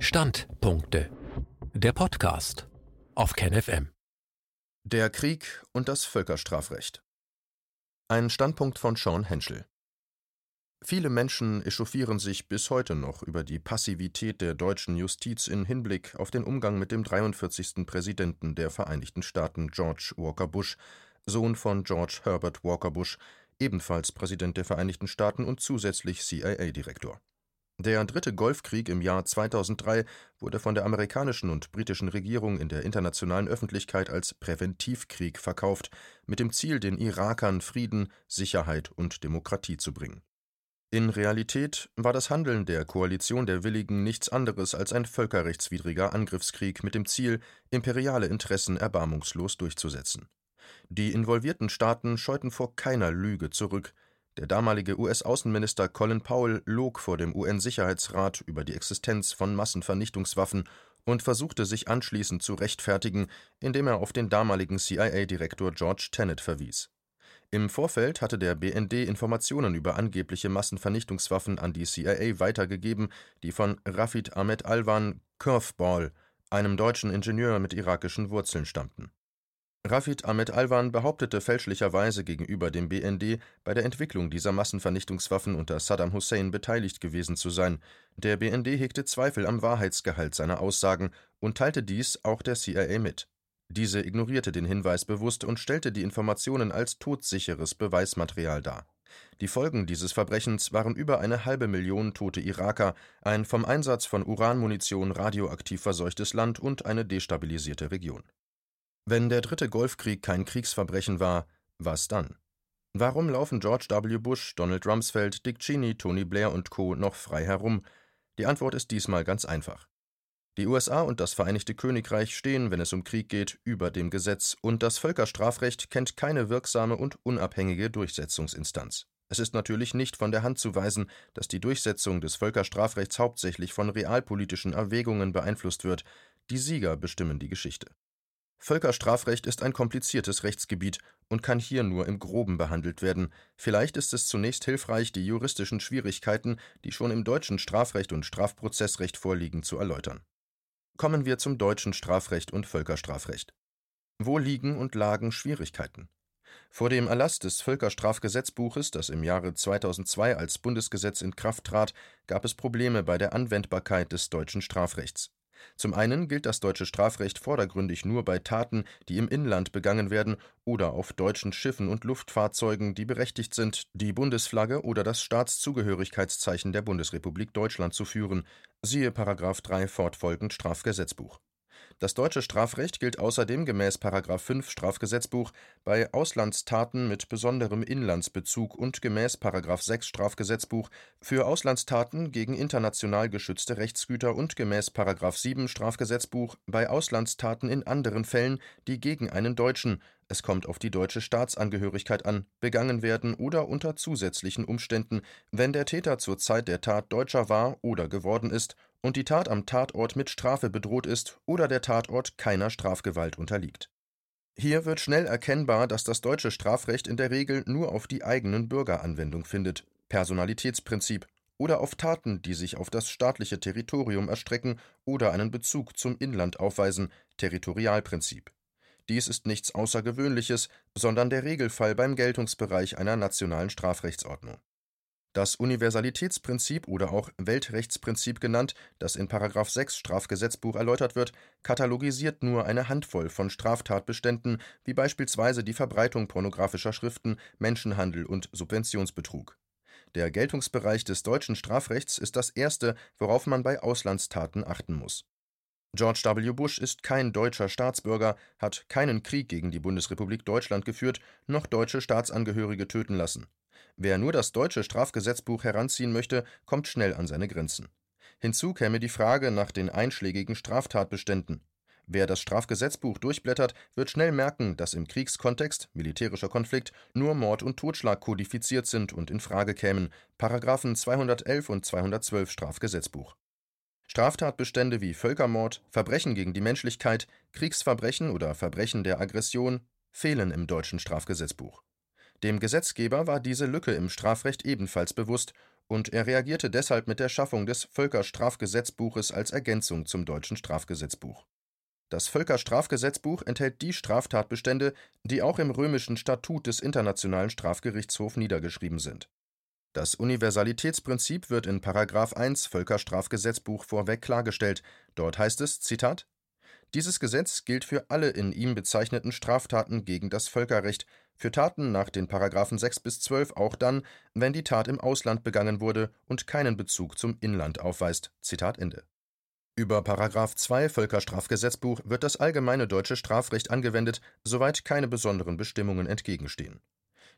Standpunkte. Der Podcast auf KenFM. Der Krieg und das Völkerstrafrecht. Ein Standpunkt von Sean Henschel. Viele Menschen echauffieren sich bis heute noch über die Passivität der deutschen Justiz in Hinblick auf den Umgang mit dem 43. Präsidenten der Vereinigten Staaten, George Walker Bush, Sohn von George Herbert Walker Bush, ebenfalls Präsident der Vereinigten Staaten und zusätzlich CIA-Direktor. Der Dritte Golfkrieg im Jahr 2003 wurde von der amerikanischen und britischen Regierung in der internationalen Öffentlichkeit als Präventivkrieg verkauft, mit dem Ziel, den Irakern Frieden, Sicherheit und Demokratie zu bringen. In Realität war das Handeln der Koalition der Willigen nichts anderes als ein völkerrechtswidriger Angriffskrieg mit dem Ziel, imperiale Interessen erbarmungslos durchzusetzen. Die involvierten Staaten scheuten vor keiner Lüge zurück, der damalige US-Außenminister Colin Powell log vor dem UN-Sicherheitsrat über die Existenz von Massenvernichtungswaffen und versuchte sich anschließend zu rechtfertigen, indem er auf den damaligen CIA-Direktor George Tenet verwies. Im Vorfeld hatte der BND Informationen über angebliche Massenvernichtungswaffen an die CIA weitergegeben, die von Rafid Ahmed Alwan Curveball, einem deutschen Ingenieur mit irakischen Wurzeln, stammten Rafid Ahmed Alwan behauptete fälschlicherweise gegenüber dem BND, bei der Entwicklung dieser Massenvernichtungswaffen unter Saddam Hussein beteiligt gewesen zu sein. Der BND hegte Zweifel am Wahrheitsgehalt seiner Aussagen und teilte dies auch der CIA mit. Diese ignorierte den Hinweis bewusst und stellte die Informationen als todsicheres Beweismaterial dar. Die Folgen dieses Verbrechens waren über eine halbe Million tote Iraker, ein vom Einsatz von Uranmunition radioaktiv verseuchtes Land und eine destabilisierte Region wenn der Dritte Golfkrieg kein Kriegsverbrechen war, was dann? Warum laufen George W. Bush, Donald Rumsfeld, Dick Cheney, Tony Blair und Co. noch frei herum? Die Antwort ist diesmal ganz einfach. Die USA und das Vereinigte Königreich stehen, wenn es um Krieg geht, über dem Gesetz, und das Völkerstrafrecht kennt keine wirksame und unabhängige Durchsetzungsinstanz. Es ist natürlich nicht von der Hand zu weisen, dass die Durchsetzung des Völkerstrafrechts hauptsächlich von realpolitischen Erwägungen beeinflusst wird. Die Sieger bestimmen die Geschichte. Völkerstrafrecht ist ein kompliziertes Rechtsgebiet und kann hier nur im Groben behandelt werden. Vielleicht ist es zunächst hilfreich, die juristischen Schwierigkeiten, die schon im deutschen Strafrecht und Strafprozessrecht vorliegen, zu erläutern. Kommen wir zum deutschen Strafrecht und Völkerstrafrecht. Wo liegen und lagen Schwierigkeiten? Vor dem Erlass des Völkerstrafgesetzbuches, das im Jahre 2002 als Bundesgesetz in Kraft trat, gab es Probleme bei der Anwendbarkeit des deutschen Strafrechts. Zum einen gilt das deutsche Strafrecht vordergründig nur bei Taten, die im Inland begangen werden oder auf deutschen Schiffen und Luftfahrzeugen, die berechtigt sind, die Bundesflagge oder das Staatszugehörigkeitszeichen der Bundesrepublik Deutschland zu führen, siehe § 3 fortfolgend Strafgesetzbuch das deutsche Strafrecht gilt außerdem gemäß § 5 Strafgesetzbuch bei Auslandstaten mit besonderem Inlandsbezug und gemäß § 6 Strafgesetzbuch für Auslandstaten gegen international geschützte Rechtsgüter und gemäß § 7 Strafgesetzbuch bei Auslandstaten in anderen Fällen, die gegen einen Deutschen es kommt auf die deutsche Staatsangehörigkeit an, begangen werden oder unter zusätzlichen Umständen, wenn der Täter zur Zeit der Tat Deutscher war oder geworden ist und die Tat am Tatort mit Strafe bedroht ist oder der Tatort keiner Strafgewalt unterliegt. Hier wird schnell erkennbar, dass das deutsche Strafrecht in der Regel nur auf die eigenen Bürger Anwendung findet Personalitätsprinzip oder auf Taten, die sich auf das staatliche Territorium erstrecken oder einen Bezug zum Inland aufweisen Territorialprinzip. Dies ist nichts Außergewöhnliches, sondern der Regelfall beim Geltungsbereich einer nationalen Strafrechtsordnung das Universalitätsprinzip oder auch Weltrechtsprinzip genannt, das in § 6 Strafgesetzbuch erläutert wird, katalogisiert nur eine Handvoll von Straftatbeständen, wie beispielsweise die Verbreitung pornografischer Schriften, Menschenhandel und Subventionsbetrug. Der Geltungsbereich des deutschen Strafrechts ist das erste, worauf man bei Auslandstaten achten muss. George W. Bush ist kein deutscher Staatsbürger, hat keinen Krieg gegen die Bundesrepublik Deutschland geführt, noch deutsche Staatsangehörige töten lassen Wer nur das deutsche Strafgesetzbuch heranziehen möchte, kommt schnell an seine Grenzen. Hinzu käme die Frage nach den einschlägigen Straftatbeständen. Wer das Strafgesetzbuch durchblättert, wird schnell merken, dass im Kriegskontext, militärischer Konflikt, nur Mord und Totschlag kodifiziert sind und in Frage kämen, Paragraphen 211 und 212 Strafgesetzbuch. Straftatbestände wie Völkermord, Verbrechen gegen die Menschlichkeit, Kriegsverbrechen oder Verbrechen der Aggression fehlen im deutschen Strafgesetzbuch Dem Gesetzgeber war diese Lücke im Strafrecht ebenfalls bewusst, und er reagierte deshalb mit der Schaffung des Völkerstrafgesetzbuches als Ergänzung zum deutschen Strafgesetzbuch. Das Völkerstrafgesetzbuch enthält die Straftatbestände, die auch im römischen Statut des Internationalen Strafgerichtshofs niedergeschrieben sind. Das Universalitätsprinzip wird in § 1 Völkerstrafgesetzbuch vorweg klargestellt. Dort heißt es: Zitat dieses Gesetz gilt für alle in ihm bezeichneten Straftaten gegen das Völkerrecht, für Taten nach den § 6 bis 12 auch dann, wenn die Tat im Ausland begangen wurde und keinen Bezug zum Inland aufweist. Über § 2 Völkerstrafgesetzbuch wird das allgemeine deutsche Strafrecht angewendet, soweit keine besonderen Bestimmungen entgegenstehen.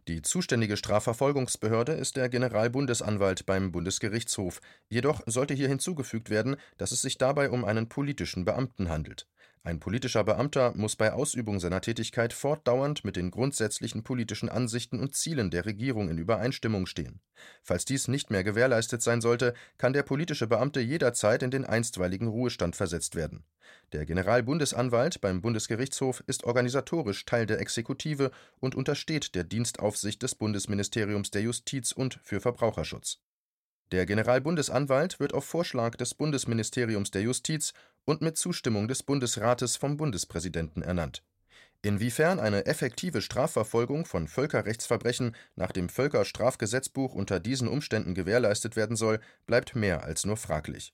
Die zuständige Strafverfolgungsbehörde ist der Generalbundesanwalt beim Bundesgerichtshof, jedoch sollte hier hinzugefügt werden, dass es sich dabei um einen politischen Beamten handelt ein politischer Beamter muss bei Ausübung seiner Tätigkeit fortdauernd mit den grundsätzlichen politischen Ansichten und Zielen der Regierung in Übereinstimmung stehen. Falls dies nicht mehr gewährleistet sein sollte, kann der politische Beamte jederzeit in den einstweiligen Ruhestand versetzt werden. Der Generalbundesanwalt beim Bundesgerichtshof ist organisatorisch Teil der Exekutive und untersteht der Dienstaufsicht des Bundesministeriums der Justiz und für Verbraucherschutz. Der Generalbundesanwalt wird auf Vorschlag des Bundesministeriums der Justiz und mit Zustimmung des Bundesrates vom Bundespräsidenten ernannt. Inwiefern eine effektive Strafverfolgung von Völkerrechtsverbrechen nach dem Völkerstrafgesetzbuch unter diesen Umständen gewährleistet werden soll, bleibt mehr als nur fraglich.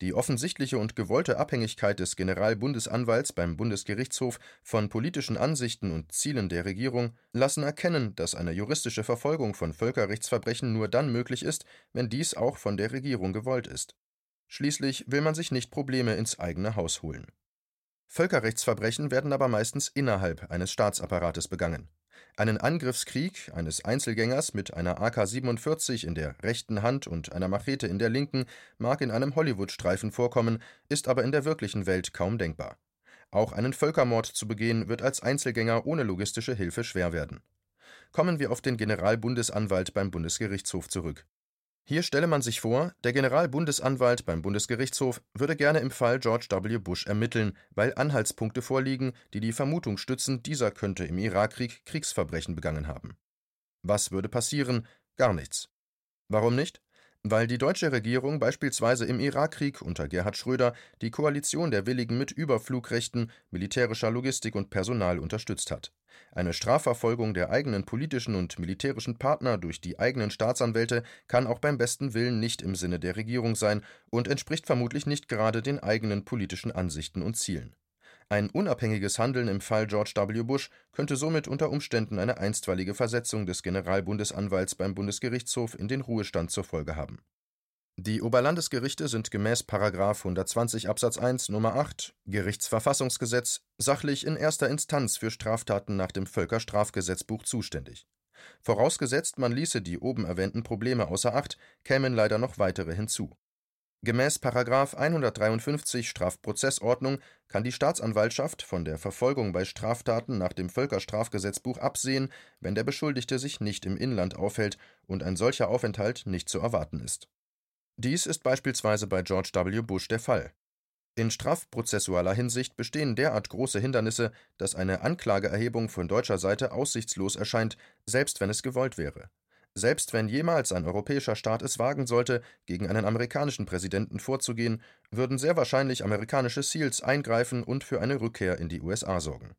Die offensichtliche und gewollte Abhängigkeit des Generalbundesanwalts beim Bundesgerichtshof von politischen Ansichten und Zielen der Regierung lassen erkennen, dass eine juristische Verfolgung von Völkerrechtsverbrechen nur dann möglich ist, wenn dies auch von der Regierung gewollt ist. Schließlich will man sich nicht Probleme ins eigene Haus holen. Völkerrechtsverbrechen werden aber meistens innerhalb eines Staatsapparates begangen. Einen Angriffskrieg eines Einzelgängers mit einer AK-47 in der rechten Hand und einer Machete in der linken mag in einem Hollywood-Streifen vorkommen, ist aber in der wirklichen Welt kaum denkbar. Auch einen Völkermord zu begehen, wird als Einzelgänger ohne logistische Hilfe schwer werden. Kommen wir auf den Generalbundesanwalt beim Bundesgerichtshof zurück. Hier stelle man sich vor, der Generalbundesanwalt beim Bundesgerichtshof würde gerne im Fall George W. Bush ermitteln, weil Anhaltspunkte vorliegen, die die Vermutung stützen, dieser könnte im Irakkrieg Kriegsverbrechen begangen haben. Was würde passieren? Gar nichts. Warum nicht? Weil die deutsche Regierung beispielsweise im Irakkrieg unter Gerhard Schröder die Koalition der Willigen mit Überflugrechten, militärischer Logistik und Personal unterstützt hat. Eine Strafverfolgung der eigenen politischen und militärischen Partner durch die eigenen Staatsanwälte kann auch beim besten Willen nicht im Sinne der Regierung sein und entspricht vermutlich nicht gerade den eigenen politischen Ansichten und Zielen ein unabhängiges Handeln im Fall George W. Bush könnte somit unter Umständen eine einstweilige Versetzung des Generalbundesanwalts beim Bundesgerichtshof in den Ruhestand zur Folge haben. Die Oberlandesgerichte sind gemäß § 120 Absatz 1 Nummer 8 Gerichtsverfassungsgesetz sachlich in erster Instanz für Straftaten nach dem Völkerstrafgesetzbuch zuständig. Vorausgesetzt, man ließe die oben erwähnten Probleme außer Acht, kämen leider noch weitere hinzu Gemäß § 153 Strafprozessordnung kann die Staatsanwaltschaft von der Verfolgung bei Straftaten nach dem Völkerstrafgesetzbuch absehen, wenn der Beschuldigte sich nicht im Inland aufhält und ein solcher Aufenthalt nicht zu erwarten ist. Dies ist beispielsweise bei George W. Bush der Fall. In strafprozessualer Hinsicht bestehen derart große Hindernisse, dass eine Anklageerhebung von deutscher Seite aussichtslos erscheint, selbst wenn es gewollt wäre selbst wenn jemals ein europäischer Staat es wagen sollte, gegen einen amerikanischen Präsidenten vorzugehen, würden sehr wahrscheinlich amerikanische SEALs eingreifen und für eine Rückkehr in die USA sorgen.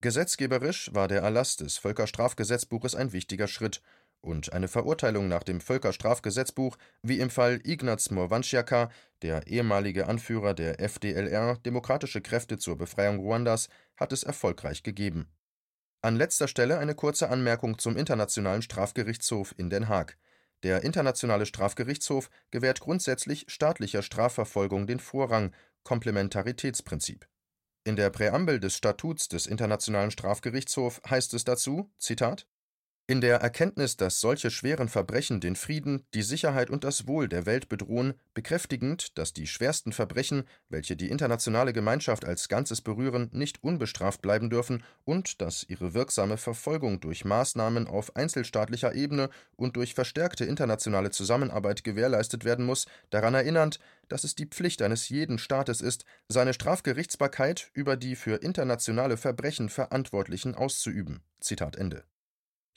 Gesetzgeberisch war der Erlass des Völkerstrafgesetzbuches ein wichtiger Schritt, und eine Verurteilung nach dem Völkerstrafgesetzbuch, wie im Fall Ignaz Morwandziaka, der ehemalige Anführer der FDLR Demokratische Kräfte zur Befreiung Ruandas, hat es erfolgreich gegeben an letzter Stelle eine kurze Anmerkung zum Internationalen Strafgerichtshof in Den Haag. Der Internationale Strafgerichtshof gewährt grundsätzlich staatlicher Strafverfolgung den Vorrang (Komplementaritätsprinzip). In der Präambel des Statuts des Internationalen Strafgerichtshofs heißt es dazu: Zitat in der Erkenntnis, dass solche schweren Verbrechen den Frieden, die Sicherheit und das Wohl der Welt bedrohen, bekräftigend, dass die schwersten Verbrechen, welche die internationale Gemeinschaft als Ganzes berühren, nicht unbestraft bleiben dürfen und dass ihre wirksame Verfolgung durch Maßnahmen auf einzelstaatlicher Ebene und durch verstärkte internationale Zusammenarbeit gewährleistet werden muss, daran erinnernd, dass es die Pflicht eines jeden Staates ist, seine Strafgerichtsbarkeit über die für internationale Verbrechen Verantwortlichen auszuüben. Zitat Ende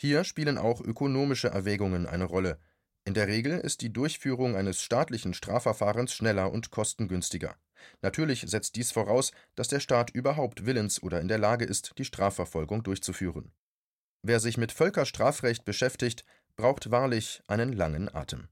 Hier spielen auch ökonomische Erwägungen eine Rolle. In der Regel ist die Durchführung eines staatlichen Strafverfahrens schneller und kostengünstiger. Natürlich setzt dies voraus, dass der Staat überhaupt willens oder in der Lage ist, die Strafverfolgung durchzuführen. Wer sich mit Völkerstrafrecht beschäftigt, braucht wahrlich einen langen Atem